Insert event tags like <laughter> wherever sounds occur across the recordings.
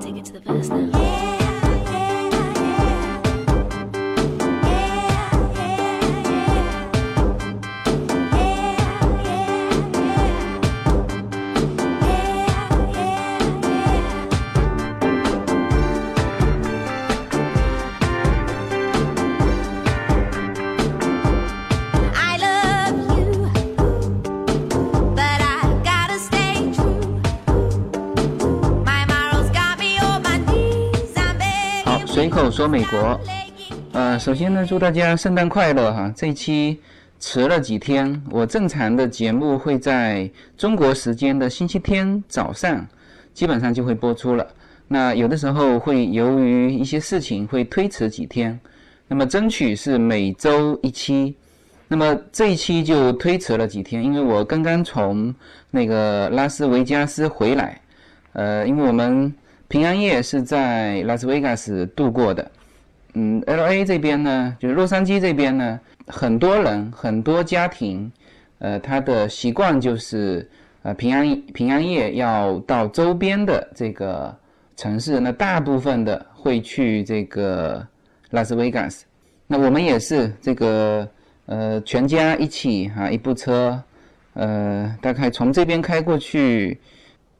Take it to the verse now. 美国。呃，首先呢，祝大家圣诞快乐哈！这一期迟了几天，我正常的节目会在中国时间的星期天早上，基本上就会播出了。那有的时候会由于一些事情会推迟几天，那么争取是每周一期。那么这一期就推迟了几天，因为我刚刚从那个拉斯维加斯回来，呃，因为我们平安夜是在拉斯维加斯度过的。嗯，L A 这边呢，就是洛杉矶这边呢，很多人很多家庭，呃，他的习惯就是呃平安平安夜要到周边的这个城市，那大部分的会去这个拉斯维加斯。那我们也是这个呃全家一起哈、一部车，呃大概从这边开过去，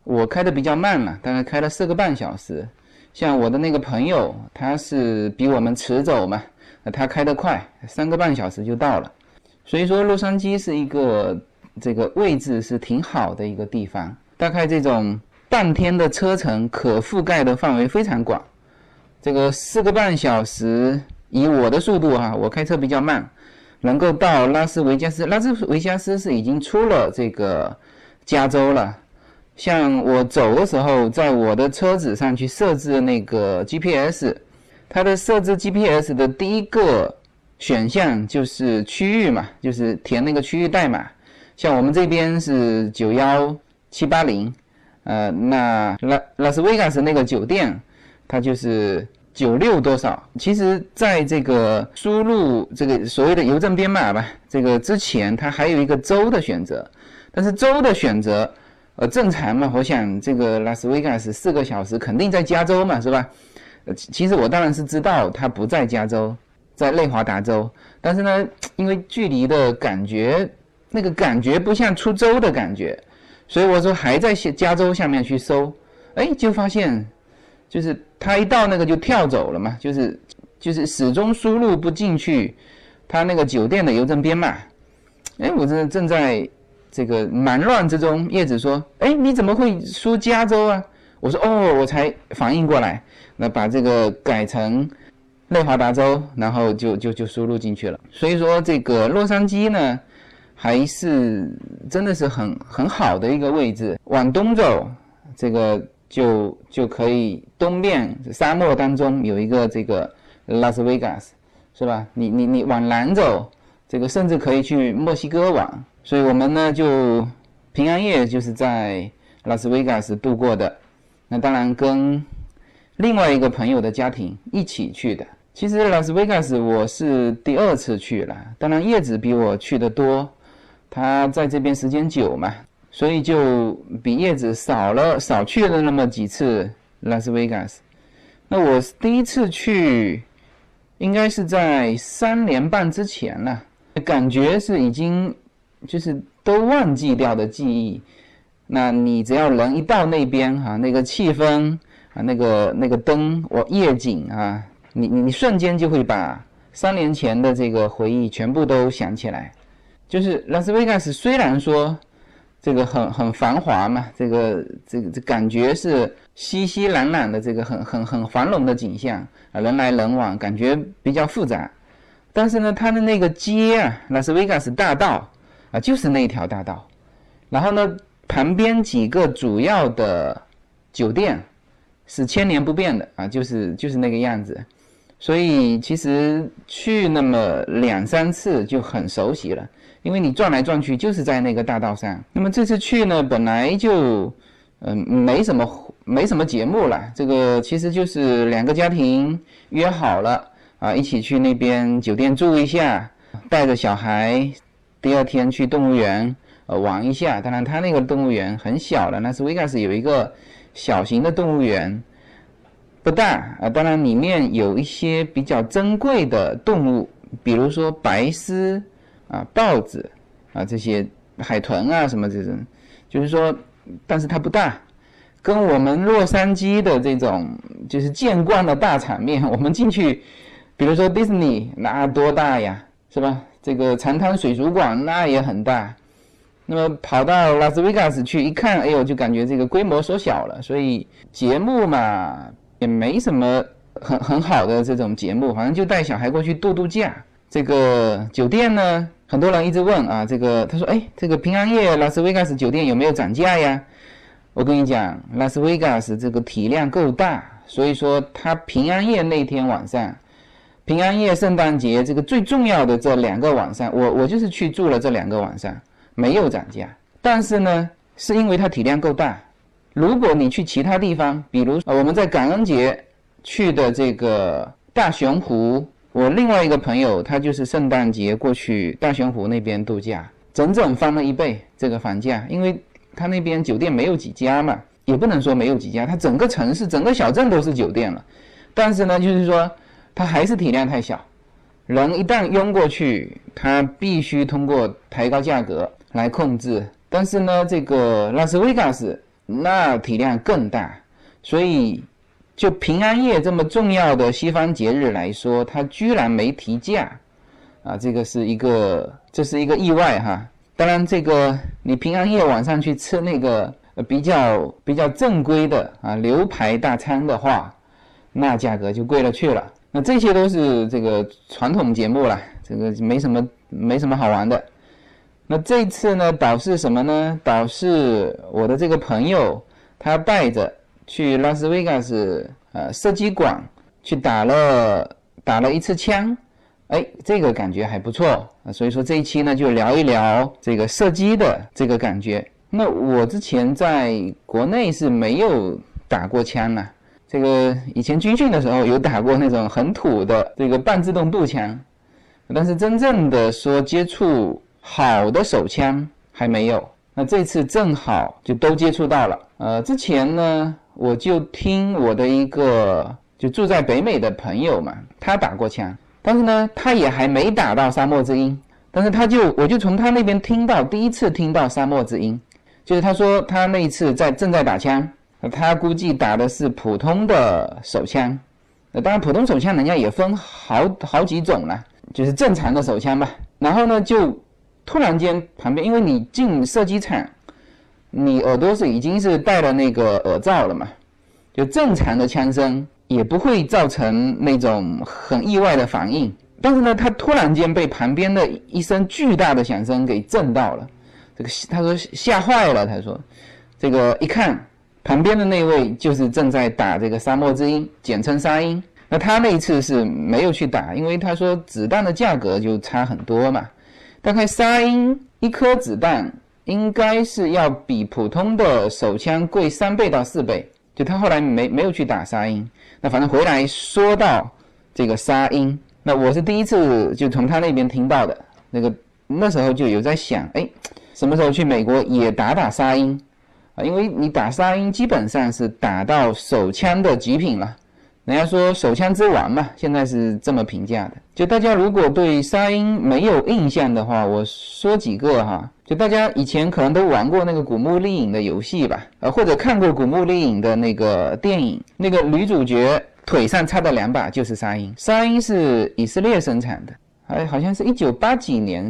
我开的比较慢了，大概开了四个半小时。像我的那个朋友，他是比我们迟走嘛，他开得快，三个半小时就到了。所以说，洛杉矶是一个这个位置是挺好的一个地方，大概这种半天的车程可覆盖的范围非常广。这个四个半小时，以我的速度哈、我开车比较慢，能够到拉斯维加斯。拉斯维加斯是已经出了这个加州了。像我走的时候，在我的车子上去设置那个 GPS，它的设置 GPS 的第一个选项就是区域嘛，就是填那个区域代码。像我们这边是九幺七八零，呃，那拉拉斯维加斯那个酒店，它就是九六多少。其实，在这个输入这个所谓的邮政编码吧，这个之前它还有一个州的选择，但是州的选择。呃，正常嘛，我想这个拉斯维加斯四个小时肯定在加州嘛，是吧？呃，其实我当然是知道它不在加州，在内华达州，但是呢，因为距离的感觉，那个感觉不像出州的感觉，所以我说还在加加州下面去搜，哎，就发现就是它一到那个就跳走了嘛，就是就是始终输入不进去它那个酒店的邮政编码，哎，我正正在。这个忙乱之中，叶子说：“哎，你怎么会输加州啊？”我说：“哦，我才反应过来，那把这个改成内华达州，然后就就就输入进去了。所以说，这个洛杉矶呢，还是真的是很很好的一个位置。往东走，这个就就可以东面沙漠当中有一个这个拉斯维加斯，是吧？你你你往南走，这个甚至可以去墨西哥湾。”所以我们呢就平安夜就是在拉斯维加斯度过的，那当然跟另外一个朋友的家庭一起去的。其实拉斯维加斯我是第二次去了，当然叶子比我去的多，他在这边时间久嘛，所以就比叶子少了少去了那么几次拉斯维加斯。那我第一次去应该是在三年半之前了，感觉是已经。就是都忘记掉的记忆，那你只要人一到那边哈、啊，那个气氛啊，那个那个灯，我夜景啊，你你你瞬间就会把三年前的这个回忆全部都想起来。就是拉斯维加斯虽然说这个很很繁华嘛，这个这个这感觉是熙熙攘攘的这个很很很繁荣的景象啊，人来人往，感觉比较复杂。但是呢，它的那个街啊，拉斯维加斯大道。啊，就是那一条大道，然后呢，旁边几个主要的酒店是千年不变的啊，就是就是那个样子，所以其实去那么两三次就很熟悉了，因为你转来转去就是在那个大道上。那么这次去呢，本来就嗯没什么没什么节目了，这个其实就是两个家庭约好了啊，一起去那边酒店住一下，带着小孩。第二天去动物园呃玩一下，当然它那个动物园很小了，拉斯维加斯有一个小型的动物园，不大啊。当然里面有一些比较珍贵的动物，比如说白狮啊、豹子啊这些海豚啊什么这种，就是说，但是它不大。跟我们洛杉矶的这种就是见惯的大场面，我们进去，比如说 Disney，那多大呀，是吧？这个长滩水族馆那也很大，那么跑到拉斯维加斯去一看，哎呦，就感觉这个规模缩小了。所以节目嘛，也没什么很很好的这种节目，反正就带小孩过去度度假。这个酒店呢，很多人一直问啊，这个他说，哎，这个平安夜拉斯维加斯酒店有没有涨价呀？我跟你讲，拉斯维加斯这个体量够大，所以说他平安夜那天晚上，平安夜、圣诞节这个最重要的这两个晚上，我我就是去住了这两个晚上，没有涨价。但是呢，是因为它体量够大。如果你去其他地方，比如我们在感恩节去的这个大熊湖，我另外一个朋友他就是圣诞节过去大熊湖那边度假，整整翻了一倍这个房价，因为。他那边酒店没有几家嘛，也不能说没有几家，他整个城市、整个小镇都是酒店了。但是呢，就是说它还是体量太小，人一旦拥过去，它必须通过抬高价格来控制。但是呢，这个拉斯维加斯那体量更大，所以就平安夜这么重要的西方节日来说，它居然没提价，啊，这个是一个，这是一个意外哈。当然，这个你平安夜晚上去吃那个比较比较正规的啊牛排大餐的话，那价格就贵了去了。那这些都是这个传统节目了，这个没什么没什么好玩的。那这次呢，导是什么呢？导是我的这个朋友，他带着去拉斯维加斯呃射击馆去打了打了一次枪。哎，这个感觉还不错，所以说这一期呢就聊一聊这个射击的这个感觉。那我之前在国内是没有打过枪呢，这个以前军训的时候有打过那种很土的这个半自动步枪，但是真正的说接触好的手枪还没有。那这次正好就都接触到了。呃，之前呢我就听我的一个就住在北美的朋友嘛，他打过枪。但是呢，他也还没打到沙漠之鹰，但是他就我就从他那边听到第一次听到沙漠之鹰，就是他说他那一次在正在打枪，他估计打的是普通的手枪，呃，当然普通手枪人家也分好好几种了，就是正常的手枪吧。然后呢，就突然间旁边，因为你进射击场，你耳朵是已经是戴了那个耳罩了嘛，就正常的枪声。也不会造成那种很意外的反应，但是呢，他突然间被旁边的一声巨大的响声给震到了，这个他说吓坏了，他说，这个一看旁边的那位就是正在打这个沙漠之鹰，简称沙鹰。那他那一次是没有去打，因为他说子弹的价格就差很多嘛，大概沙鹰一颗子弹应该是要比普通的手枪贵三倍到四倍，就他后来没没有去打沙鹰。那反正回来说到这个沙鹰，那我是第一次就从他那边听到的。那个那时候就有在想，哎，什么时候去美国也打打沙鹰啊？因为你打沙鹰基本上是打到手枪的极品了。人家说手枪之王嘛，现在是这么评价的。就大家如果对沙鹰没有印象的话，我说几个哈。就大家以前可能都玩过那个《古墓丽影》的游戏吧，呃，或者看过《古墓丽影》的那个电影，那个女主角腿上插的两把就是沙鹰。沙鹰是以色列生产的，还好像是一九八几年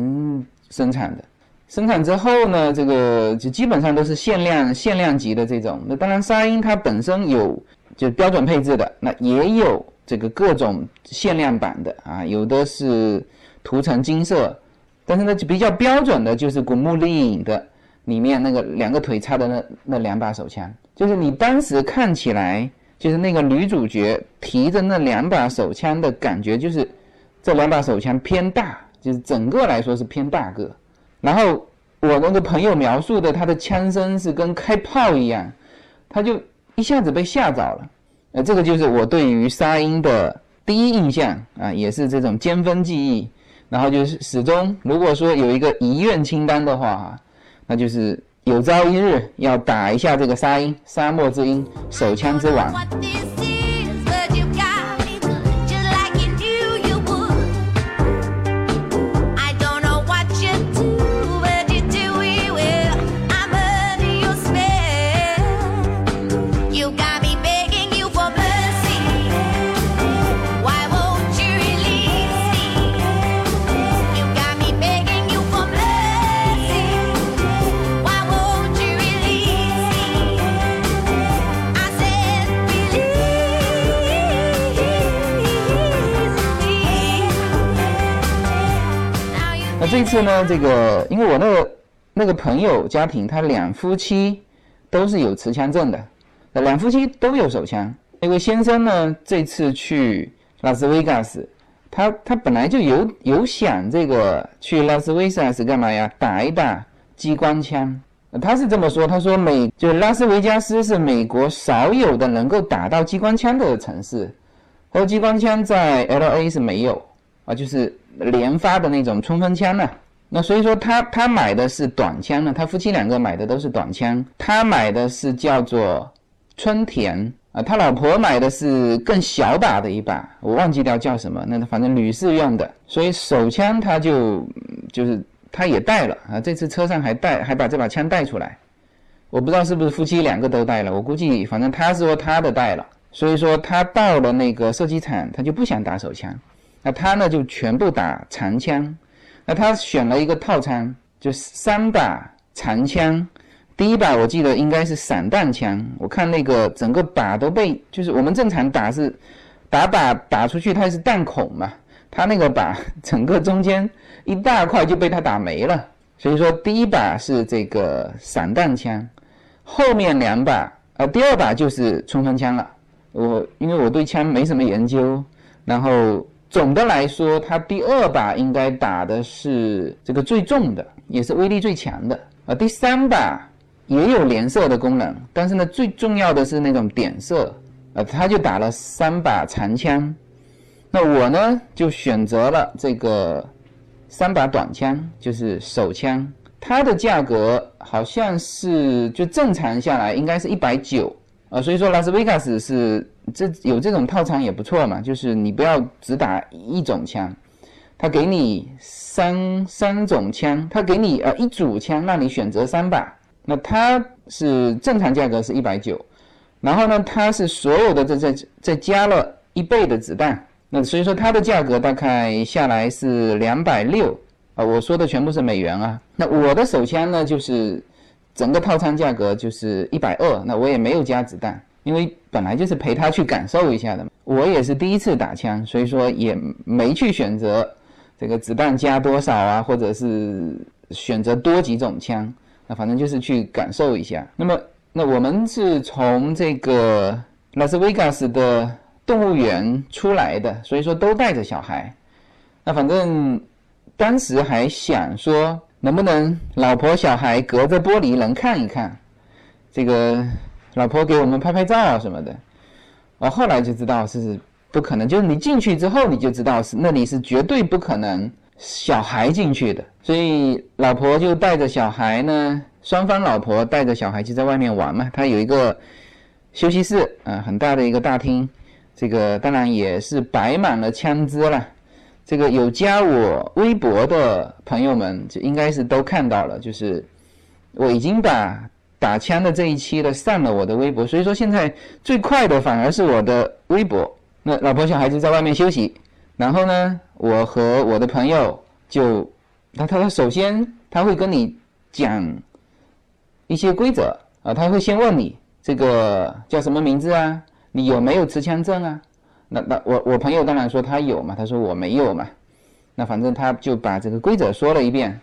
生产的。生产之后呢，这个就基本上都是限量限量级的这种。那当然，沙鹰它本身有就标准配置的，那也有这个各种限量版的啊，有的是涂成金色。但是呢，就比较标准的就是《古墓丽影》的里面那个两个腿插的那那两把手枪，就是你当时看起来，就是那个女主角提着那两把手枪的感觉，就是这两把手枪偏大，就是整个来说是偏大个。然后我那个朋友描述的他的枪声是跟开炮一样，他就一下子被吓着了。呃，这个就是我对于沙鹰的第一印象啊，也是这种尖峰记忆。然后就是始终，如果说有一个遗愿清单的话哈，那就是有朝一日要打一下这个沙鹰，沙漠之鹰，手枪之王。次呢，这个因为我那个那个朋友家庭，他两夫妻都是有持枪证的，两夫妻都有手枪。那位先生呢，这次去拉斯维加斯，他他本来就有有想这个去拉斯维加斯干嘛呀？打一打机关枪。他是这么说，他说美就拉斯维加斯是美国少有的能够打到机关枪的城市，他说机关枪在 L A 是没有啊，就是连发的那种冲锋枪呢、那所以说他他买的是短枪呢，他夫妻两个买的都是短枪，他买的是叫做春田啊，他老婆买的是更小把的一把，我忘记掉叫什么，那反正女士用的，所以手枪他就就是他也带了啊，这次车上还带还把这把枪带出来，我不知道是不是夫妻两个都带了，我估计反正他说他的带了，所以说他到了那个射击场，他就不想打手枪，那他呢就全部打长枪。那他选了一个套餐，就三把长枪，第一把我记得应该是散弹枪，我看那个整个靶都被，就是我们正常打是打靶打出去它是弹孔嘛，他那个靶 <laughs> 整个中间一大块就被他打没了，所以说第一把是这个散弹枪，后面两把呃第二把就是冲锋枪了，我因为我对枪没什么研究，然后总的来说，他第二把应该打的是这个最重的，也是威力最强的啊。第三把也有连射的功能，但是呢，最重要的是那种点射，呃，他就打了三把长枪。那我呢，就选择了这个三把短枪，就是手枪。它的价格好像是就正常下来应该是一百九啊，所以说拉斯维加斯是这有这种套餐也不错嘛，就是你不要只打一种枪，他给你三三种枪，他给你呃一组枪让你选择三把，那它是正常价格是一百九，然后呢它是所有的这这再加了一倍的子弹，那所以说它的价格大概下来是两百六啊，我说的全部是美元啊，那我的手枪呢就是。整个套餐价格就是一百二，那我也没有加子弹，因为本来就是陪他去感受一下的嘛。我也是第一次打枪，所以说也没去选择这个子弹加多少啊，或者是选择多几种枪，那反正就是去感受一下。那么，那我们是从这个拉斯维加斯的动物园出来的，所以说都带着小孩。那反正当时还想说。能不能老婆小孩隔着玻璃能看一看？这个老婆给我们拍拍照啊什么的。我后来就知道是不可能，就是你进去之后你就知道是那里是绝对不可能小孩进去的。所以老婆就带着小孩呢，双方老婆带着小孩就在外面玩嘛。他有一个休息室啊，很大的一个大厅，这个当然也是摆满了枪支了。这个有加我微博的朋友们，就应该是都看到了，就是我已经把打枪的这一期的上了我的微博，所以说现在最快的反而是我的微博。那老婆小孩子在外面休息，然后呢，我和我的朋友就，他他他首先他会跟你讲一些规则啊，他会先问你这个叫什么名字啊，你有没有持枪证啊？那那我我朋友当然说他有嘛，他说我没有嘛，那反正他就把这个规则说了一遍，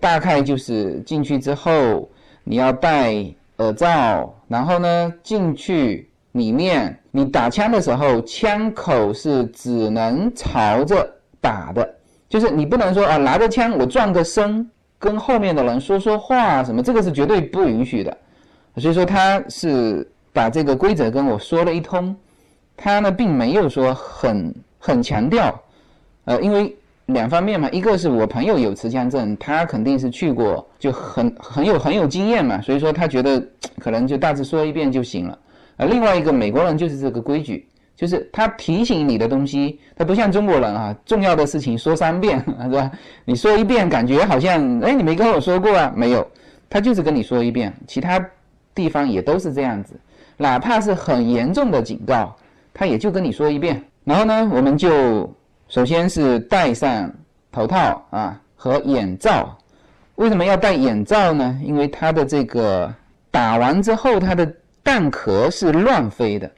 大概就是进去之后你要戴耳罩，然后呢进去里面你打枪的时候枪口是只能朝着打的，就是你不能说啊拿着枪我转个身跟后面的人说说话什么，这个是绝对不允许的，所以说他是把这个规则跟我说了一通。他呢，并没有说很很强调，呃，因为两方面嘛，一个是我朋友有持枪证，他肯定是去过，就很很有很有经验嘛，所以说他觉得可能就大致说一遍就行了。呃，另外一个美国人就是这个规矩，就是他提醒你的东西，他不像中国人啊，重要的事情说三遍是吧？你说一遍感觉好像哎你没跟我说过啊，没有，他就是跟你说一遍，其他地方也都是这样子，哪怕是很严重的警告。他也就跟你说一遍，然后呢，我们就首先是戴上头套啊和眼罩。为什么要戴眼罩呢？因为它的这个打完之后，它的弹壳是乱飞的，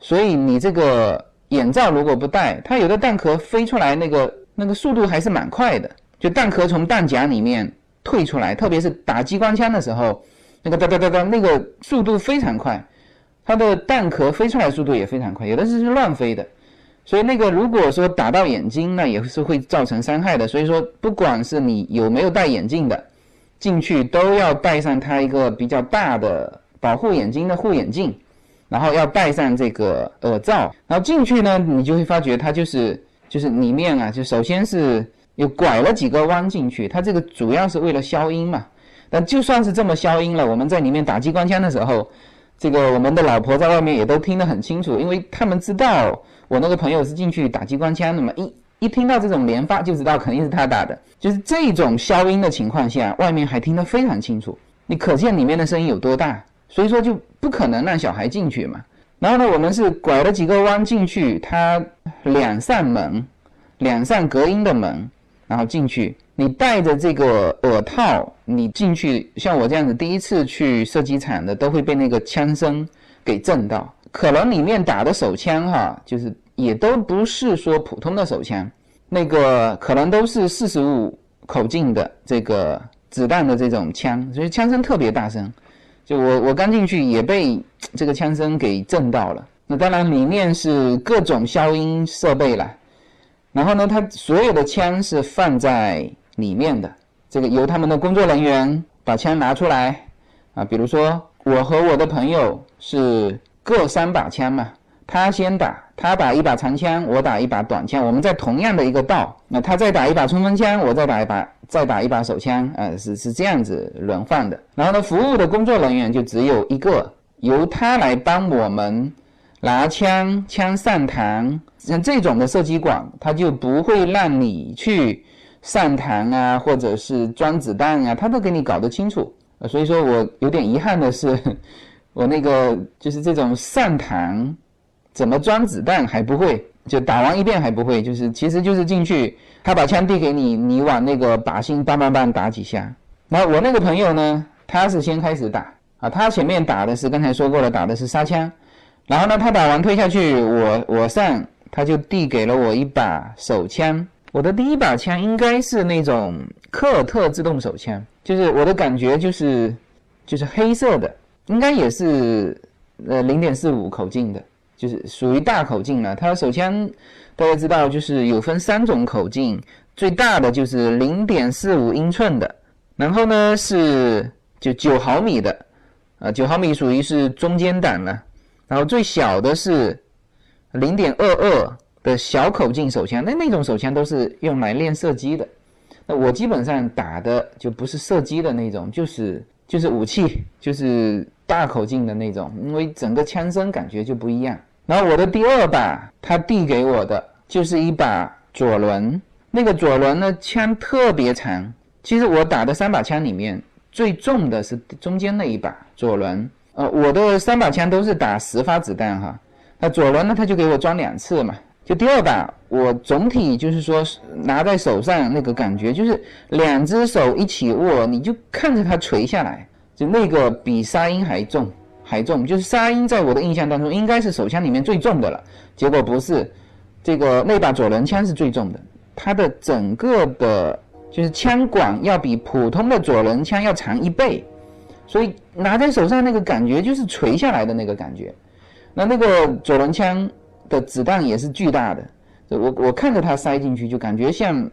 所以你这个眼罩如果不戴，它有的弹壳飞出来那个那个速度还是蛮快的。就弹壳从弹夹里面退出来，特别是打机关枪的时候，那个哒哒哒哒，那个速度非常快，它的弹壳飞出来速度也非常快，有的是是乱飞的，所以那个如果说打到眼睛，那也是会造成伤害的。所以说，不管是你有没有戴眼镜的，进去都要戴上它一个比较大的保护眼睛的护眼镜，然后要戴上这个耳罩，然后进去呢，你就会发觉它就是就是里面啊，就首先是又拐了几个弯进去，它这个主要是为了消音嘛。但就算是这么消音了，我们在里面打机关枪的时候，这个我们的老婆在外面也都听得很清楚，因为他们知道我那个朋友是进去打机关枪的嘛，一一听到这种连发就知道肯定是他打的，就是这种消音的情况下，外面还听得非常清楚，你可见里面的声音有多大，所以说就不可能让小孩进去嘛。然后呢，我们是拐了几个弯进去，它两扇门，两扇隔音的门，然后进去。你戴着这个耳套，你进去，像我这样子第一次去射击场的，都会被那个枪声给震到。可能里面打的手枪哈，就是也都不是说普通的手枪，那个可能都是四十五口径的这个子弹的这种枪，所以枪声特别大声。就我我刚进去也被这个枪声给震到了。那当然里面是各种消音设备了，然后呢，它所有的枪是放在。里面的这个由他们的工作人员把枪拿出来啊，比如说我和我的朋友是各三把枪嘛，他先打，他打一把长枪，我打一把短枪，我们在同样的一个道，那他再打一把冲锋枪，我再打一把再打一把手枪，啊，是是这样子轮换的。然后呢，服务的工作人员就只有一个，由他来帮我们拿枪，枪上膛，像这种的射击馆，他就不会让你去。上膛啊，或者是装子弹啊，他都给你搞得清楚。所以说我有点遗憾的是，我那个就是这种上膛怎么装子弹还不会，就打完一遍还不会，就是其实就是进去，他把枪递给你，你往那个靶心梆梆梆打几下。然后我那个朋友呢，他是先开始打啊，他前面打的是刚才说过了，打的是沙枪，然后呢他打完推下去，我我上，他就递给了我一把手枪。我的第一把枪应该是那种科尔特自动手枪，就是我的感觉就是就是黑色的，应该也是呃零点四五口径的，就是属于大口径了。它手枪大家知道就是有分三种口径，最大的就是零点四五英寸的，然后呢是就九毫米的，啊九毫米属于是中间档了，然后最小的是零点二二。的小口径手枪，那那种手枪都是用来练射击的。那我基本上打的就不是射击的那种，就是就是武器，就是大口径的那种，因为整个枪声感觉就不一样。然后我的第二把，他递给我的就是一把左轮，那个左轮呢枪特别长。其实我打的三把枪里面最重的是中间那一把左轮。呃，我的三把枪都是打十发子弹哈，那左轮呢他就给我装两次嘛。就第二把，我总体就是说拿在手上那个感觉，就是两只手一起握，你就看着它垂下来，就那个比沙鹰还重，还重。就是沙鹰在我的印象当中应该是手枪里面最重的了，结果不是，这个那把左轮枪是最重的，它的整个的，就是枪管要比普通的左轮枪要长一倍，所以拿在手上那个感觉就是垂下来的那个感觉。那那个左轮枪。的子弹也是巨大的，我我看着它塞进去就感觉像，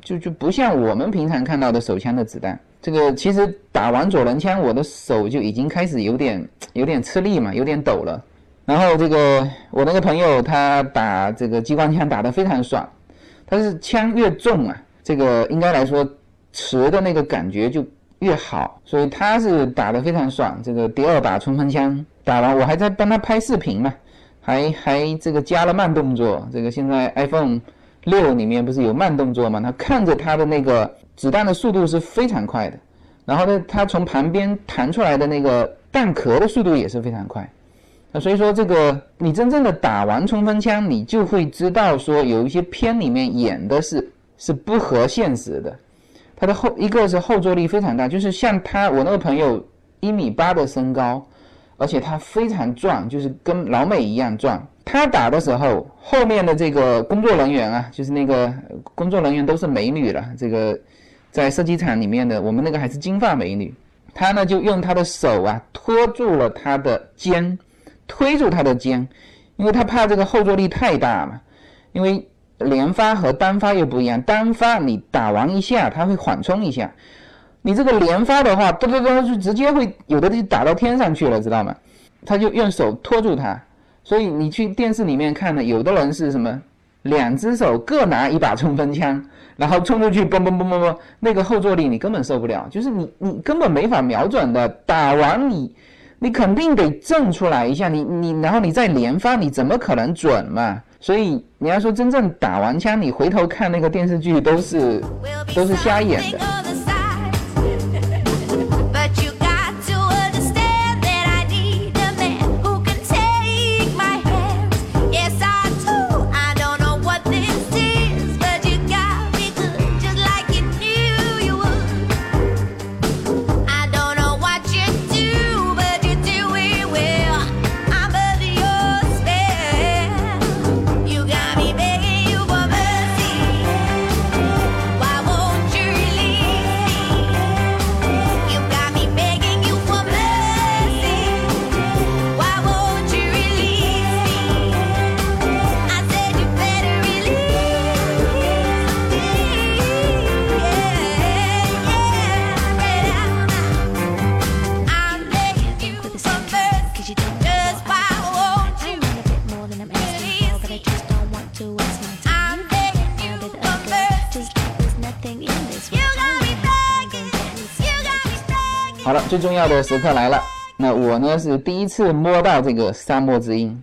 就就不像我们平常看到的手枪的子弹。这个其实打完左轮枪，我的手就已经开始有点有点吃力嘛，有点抖了。然后这个我那个朋友他打这个机关枪打得非常爽，他是枪越重啊，这个应该来说持的那个感觉就越好，所以他是打得非常爽。这个第二把冲锋枪打完，我还在帮他拍视频嘛。还还这个加了慢动作，这个现在 iPhone 六里面不是有慢动作吗？他看着他的那个子弹的速度是非常快的，然后呢，它从旁边弹出来的那个弹壳的速度也是非常快。那所以说，这个你真正的打完冲锋枪，你就会知道说有一些片里面演的是是不合现实的。它的后一个是后坐力非常大，就是像他我那个朋友一米八的身高。而且他非常壮，就是跟老美一样壮。他打的时候，后面的这个工作人员啊，就是那个工作人员都是美女了。这个在射击场里面的，我们那个还是金发美女。她呢就用她的手啊托住了他的肩，推住他的肩，因为她怕这个后坐力太大嘛。因为连发和单发又不一样，单发你打完一下，它会缓冲一下。你这个连发的话，咚咚咚就直接会有的就打到天上去了，知道吗？他就用手托住他，所以你去电视里面看的，有的人是什么，两只手各拿一把冲锋枪，然后冲出去，嘣嘣嘣嘣嘣，那个后坐力你根本受不了，就是你你根本没法瞄准的，打完你你肯定得震出来一下，你你然后你再连发，你怎么可能准嘛？所以你要说真正打完枪，你回头看那个电视剧都是都是瞎演的。最重要的时刻来了。那我呢是第一次摸到这个沙漠之鹰。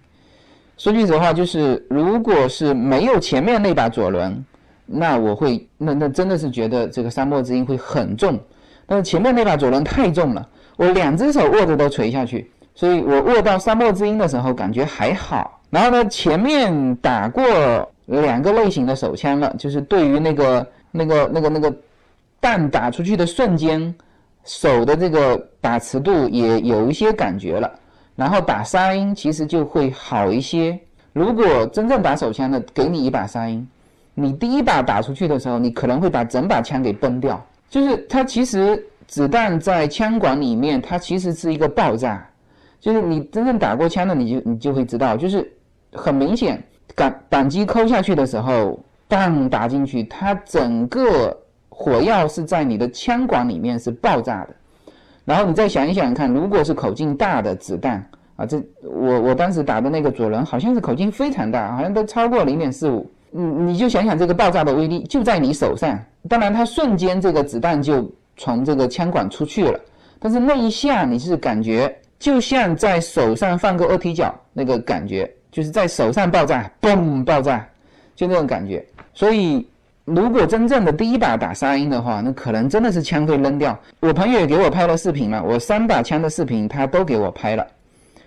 说句实话，就是如果是没有前面那把左轮，那我会那那真的是觉得这个沙漠之鹰会很重。但是前面那把左轮太重了，我两只手握着都垂下去，所以我握到沙漠之鹰的时候感觉还好。然后呢，前面打过两个类型的手枪了，就是对于那个那个那个那个弹打出去的瞬间，手的这个把持度也有一些感觉了，然后打沙鹰其实就会好一些。如果真正打手枪的，给你一把沙鹰，你第一把打出去的时候，你可能会把整把枪给崩掉。就是它其实子弹在枪管里面，它其实是一个爆炸。就是你真正打过枪的，你就你就会知道，就是很明显，扳扳机扣下去的时候，当打进去，它整个火药是在你的枪管里面是爆炸的。然后你再想一想看，如果是口径大的子弹啊，这我我当时打的那个左轮好像是口径非常大，好像都超过零点四五。你你就想想这个爆炸的威力就在你手上，当然它瞬间这个子弹就从这个枪管出去了，但是那一下你是感觉就像在手上放个二踢脚那个感觉，就是在手上爆炸，嘣爆炸，就那种感觉。所以如果真正的第一把打沙鹰的话，那可能真的是枪会扔掉。我朋友也给我拍了视频嘛，我三把枪的视频他都给我拍了。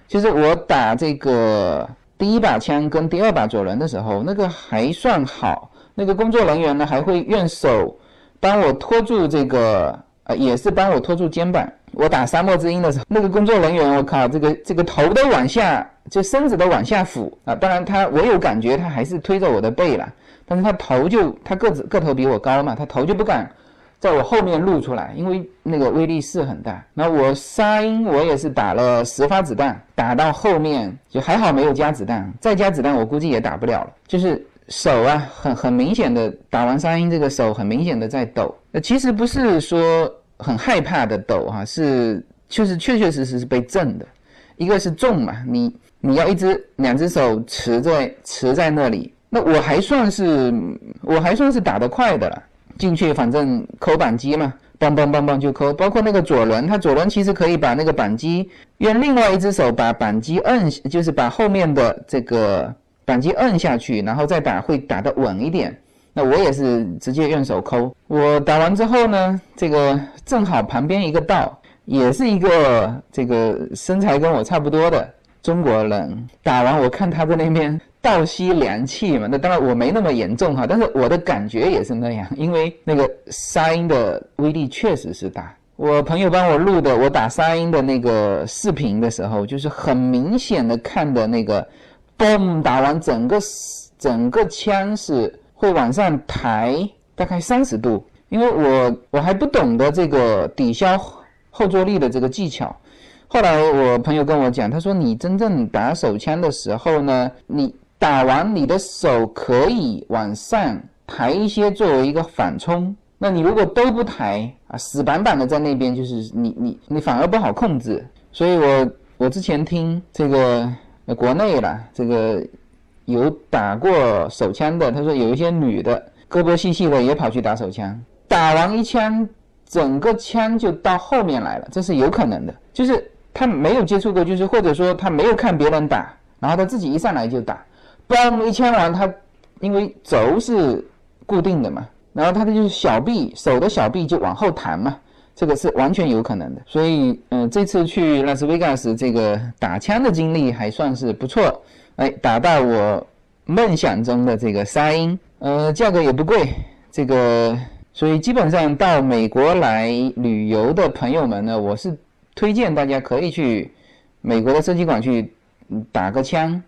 就是我打这个第一把枪跟第二把左轮的时候，那个还算好，那个工作人员呢还会用手帮我托住这个，呃，也是帮我托住肩膀。我打沙漠之鹰的时候，那个工作人员，我靠，这个这个头都往下，就身子都往下俯啊。当然他我有感觉，他还是推着我的背了，但是他头就他个子个头比我高嘛，他头就不敢在我后面露出来，因为那个威力是很大。那我沙鹰我也是打了十发子弹，打到后面就还好没有加子弹，再加子弹我估计也打不了了。就是手啊，很很明显的打完沙鹰，这个手很明显的在抖。呃，其实不是说很害怕的抖哈、是就是确确实实是被震的。一个是重嘛，你你要一只两只手持在持在那里，那我还算是我还算是打得快的了。进去反正扣扳机嘛，梆梆梆梆就扣。包括那个左轮，它左轮其实可以把那个扳机用另外一只手把扳机摁，就是把后面的这个扳机摁下去，然后再打会打得稳一点。那我也是直接用手抠。我打完之后呢，这个正好旁边一个道，也是一个这个身材跟我差不多的中国人，打完我看他在那边倒吸凉气嘛，那当然我没那么严重哈，但是我的感觉也是那样，因为那个沙鹰的威力确实是大。我朋友帮我录的，我打沙鹰的那个视频的时候，就是很明显的看的那个，嘣打完整个整个枪是会往上抬大概三十度，因为我我还不懂得这个抵消后坐力的这个技巧。后来我朋友跟我讲，他说你真正打手枪的时候呢，你打完你的手可以往上抬一些作为一个缓冲。那你如果都不抬啊，死板板的在那边，就是你你你反而不好控制。所以我我之前听这个国内啦，这个有打过手枪的，他说有一些女的胳膊细细的也跑去打手枪，打完一枪，整个枪就到后面来了，这是有可能的，就是他没有接触过，就是或者说他没有看别人打，然后他自己一上来就打，嘣一枪完，它因为轴是固定的嘛。然后它的就是小臂，手的小臂就往后弹嘛，这个是完全有可能的。所以，嗯、这次去拉斯维加斯这个打枪的经历还算是不错，哎，打到我梦想中的这个沙鹰，呃，价格也不贵，这个，所以基本上到美国来旅游的朋友们呢，我是推荐大家可以去美国的射击馆去打个枪，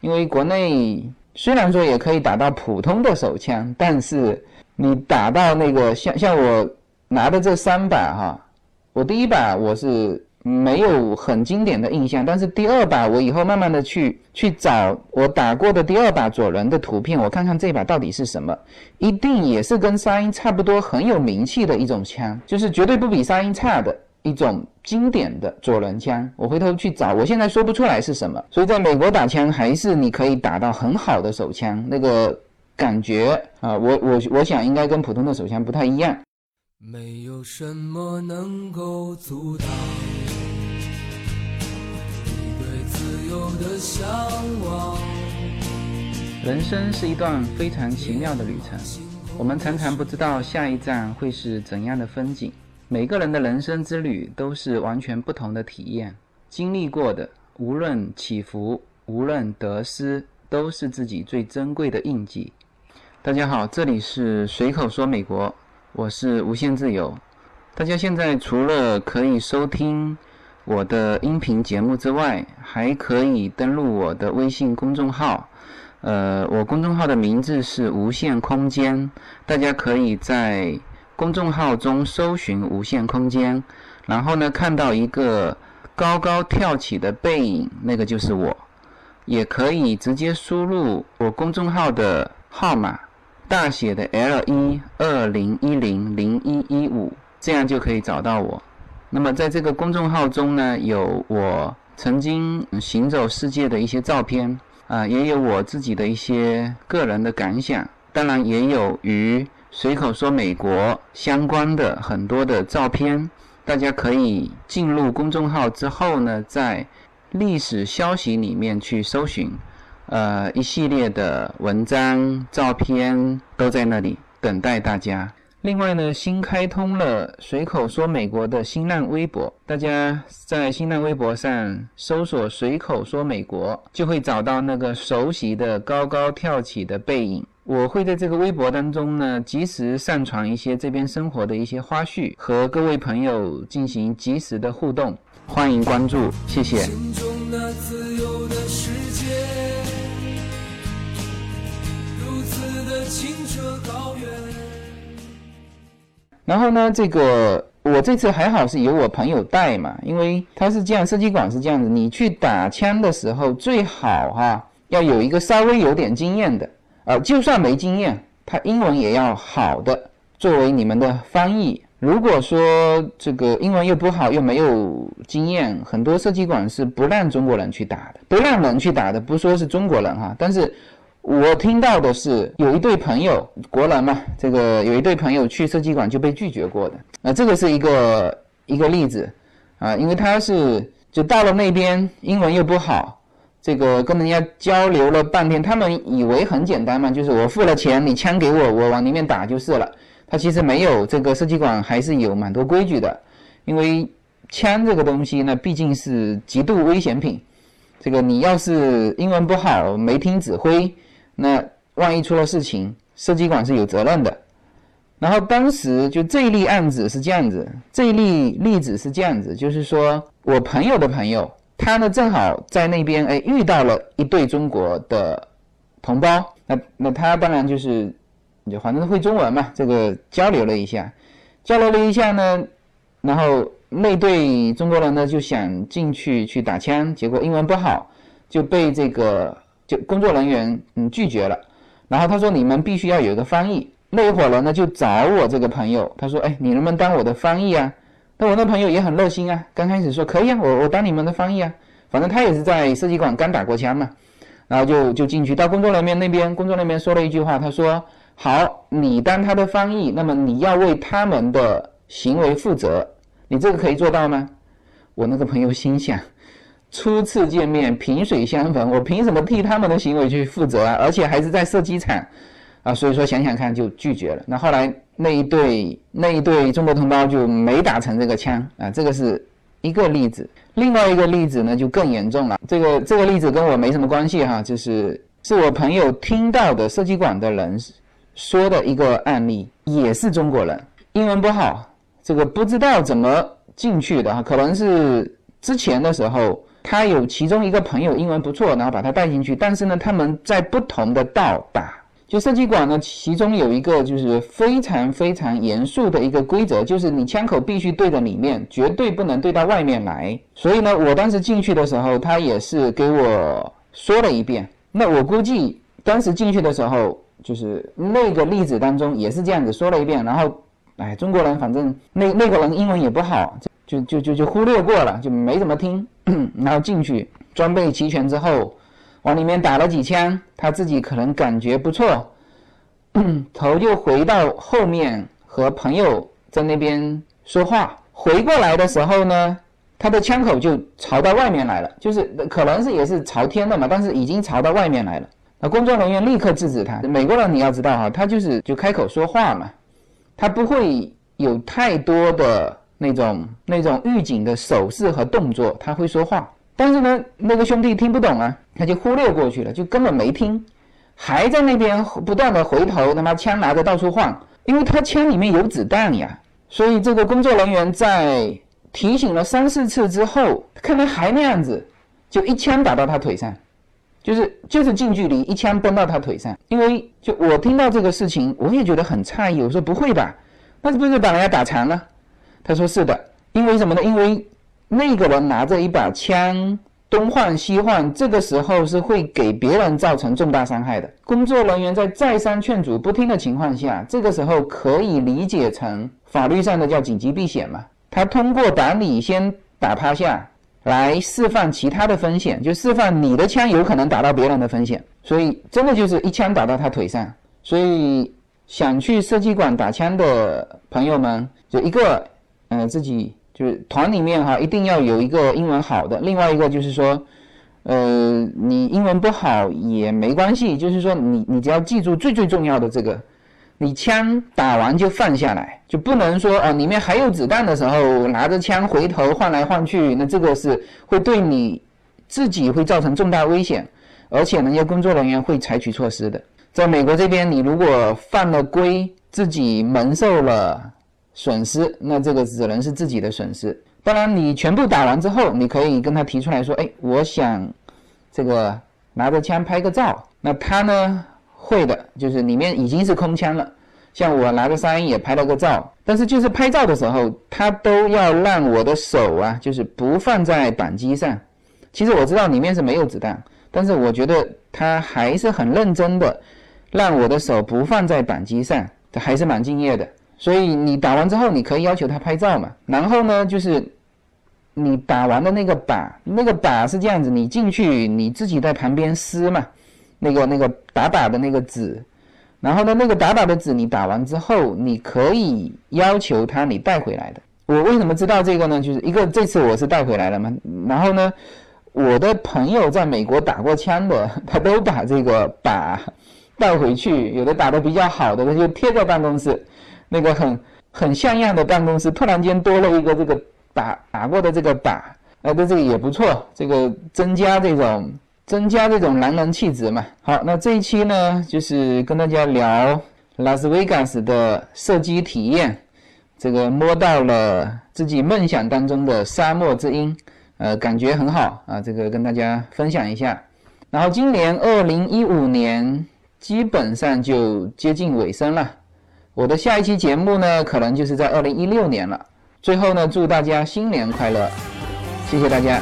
因为国内虽然说也可以打到普通的手枪，但是你打到那个像像我拿的这三把哈，我第一把我是没有很经典的印象，但是第二把我以后慢慢的去去找我打过的第二把左轮的图片，我看看这把到底是什么，一定也是跟沙鹰差不多很有名气的一种枪，就是绝对不比沙鹰差的。一种经典的左轮枪，我回头去找，我现在说不出来是什么。所以在美国打枪，还是你可以打到很好的手枪，那个感觉啊，我我我想应该跟普通的手枪不太一样。没有什么能够阻挡你对自由的向往。人生是一段非常奇妙的旅程，我们常常不知道下一站会是怎样的风景。每个人的人生之旅都是完全不同的体验，经历过的，无论起伏，无论得失，都是自己最珍贵的印记。大家好，这里是随口说美国，我是无限自由。大家现在除了可以收听我的音频节目之外，还可以登录我的微信公众号。呃，我公众号的名字是无限空间，大家可以在公众号中搜寻“无限空间”，然后呢，看到一个高高跳起的背影，那个就是我。也可以直接输入我公众号的号码，大写的 L 一二零一零零一一五，这样就可以找到我。那么在这个公众号中呢，有我曾经行走世界的一些照片啊、也有我自己的一些个人的感想，当然也有与随口说美国相关的很多的照片。大家可以进入公众号之后呢，在历史消息里面去搜寻，呃，一系列的文章、照片都在那里等待大家。另外呢，新开通了随口说美国的新浪微博，大家在新浪微博上搜索“随口说美国”，就会找到那个熟悉的高高跳起的背影。我会在这个微博当中呢，及时上传一些这边生活的一些花絮，和各位朋友进行及时的互动。欢迎关注，谢谢。然后呢，这个我这次还好是有我朋友带嘛，因为他是这样，射击馆是这样子，你去打枪的时候最好哈、要有一个稍微有点经验的，呃，就算没经验，他英文也要好的作为你们的翻译。如果说这个英文又不好又没有经验，很多射击馆是不让中国人去打的，不让人去打的，不说是中国人哈，但是我听到的是有一对朋友，国人嘛，这个有一对朋友去射击馆就被拒绝过的，啊、这个是一个一个例子啊，因为他是就到了那边，英文又不好，这个跟人家交流了半天，他们以为很简单嘛，就是我付了钱，你枪给我，我往里面打就是了。他其实没有这个射击馆还是有蛮多规矩的，因为枪这个东西呢，毕竟是极度危险品。这个你要是英文不好，没听指挥，那万一出了事情，射击馆是有责任的。然后当时就这一例案子是这样子，这一例例子是这样子，就是说我朋友的朋友他呢正好在那边哎遇到了一对中国的同胞，那那他当然就是就反正会中文嘛，这个交流了一下，交流了一下呢，然后那对中国人呢就想进去去打枪，结果英文不好，就被这个就工作人员嗯拒绝了。然后他说你们必须要有一个翻译。那一伙人呢就找我这个朋友，他说哎你能不能当我的翻译啊？那我那朋友也很热心啊，刚开始说可以啊，我我当你们的翻译啊，反正他也是在设计馆刚打过枪嘛，然后就就进去到工作人员那边，工作人员说了一句话，他说好，你当他的翻译，那么你要为他们的行为负责，你这个可以做到吗？我那个朋友心想，初次见面萍水相逢，我凭什么替他们的行为去负责啊？而且还是在射击场啊，所以说想想看就拒绝了。那后来。那一对那一对中国同胞就没打成这个枪啊，这个是一个例子。另外一个例子呢就更严重了。这个这个例子跟我没什么关系哈，就是是我朋友听到的设计馆的人说的一个案例，也是中国人，英文不好，这个不知道怎么进去的哈，可能是之前的时候他有其中一个朋友英文不错，然后把他带进去，但是呢他们在不同的道打。就射击馆呢，其中有一个就是非常非常严肃的一个规则，就是你枪口必须对着里面，绝对不能对到外面来。所以呢，我当时进去的时候，他也是给我说了一遍。那我估计当时进去的时候，就是那个例子当中也是这样子说了一遍。然后，哎，中国人反正那那个人英文也不好，就就就就忽略过了，就没怎么听。<coughs> 然后进去装备齐全之后。往里面打了几枪，他自己可能感觉不错，<coughs> 头就回到后面和朋友在那边说话。回过来的时候呢，他的枪口就朝到外面来了，就是可能是也是朝天的嘛，但是已经朝到外面来了。那工作人员立刻制止他。美国人你要知道哈，他就是就开口说话嘛，他不会有太多的那种那种预警的手势和动作，他会说话。但是呢，那个兄弟听不懂啊，他就忽略过去了，就根本没听，还在那边不断的回头，他妈枪拿着到处晃，因为他枪里面有子弹呀。所以这个工作人员在提醒了三四次之后，看他还那样子，就一枪打到他腿上，就是就是近距离一枪崩到他腿上。因为就我听到这个事情，我也觉得很诧异，我说不会吧，那是不是把人家打残了？他说是的，因为什么呢？因为。那个人拿着一把枪东晃西晃，这个时候是会给别人造成重大伤害的。工作人员在再三劝阻不听的情况下，这个时候可以理解成法律上的叫紧急避险嘛？他通过把你先打趴下来释放其他的风险，就释放你的枪有可能打到别人的风险。所以真的就是一枪打到他腿上。所以想去射击馆打枪的朋友们，就一个，嗯，自己。就是团里面哈，一定要有一个英文好的，另外一个就是说，呃，你英文不好也没关系，就是说你你只要记住最最重要的这个，你枪打完就放下来，就不能说啊里面还有子弹的时候拿着枪回头晃来晃去，那这个是会对你自己会造成重大危险，而且人家工作人员会采取措施的。在美国这边，你如果犯了规，自己蒙受了。损失，那这个只能是自己的损失。当然，你全部打完之后，你可以跟他提出来说：“哎，我想这个拿着枪拍个照。”那他呢会的，就是里面已经是空枪了。像我拿着三一也拍了个照，但是就是拍照的时候，他都要让我的手啊，就是不放在扳机上。其实我知道里面是没有子弹，但是我觉得他还是很认真的让我的手不放在扳机上，他还是蛮敬业的。所以你打完之后，你可以要求他拍照嘛。然后呢，就是你打完的那个靶，那个靶是这样子，你进去你自己在旁边撕嘛，那个那个打靶的那个纸。然后呢，那个打靶的纸你打完之后，你可以要求他你带回来的。我为什么知道这个呢？就是一个这次我是带回来了嘛。然后呢，我的朋友在美国打过枪的，他都把这个靶带回去，有的打的比较好的，他就贴在办公室。那个很很像样的办公室，突然间多了一个这个打打过的这个靶，呃，对这个也不错，这个增加这种增加这种男人气质嘛。好，那这一期呢，就是跟大家聊拉斯维加斯的射击体验，这个摸到了自己梦想当中的沙漠之鹰，呃，感觉很好啊，这个跟大家分享一下。然后今年二零一五年基本上就接近尾声了，我的下一期节目呢，可能就是在二零一六年了。最后呢，祝大家新年快乐，谢谢大家。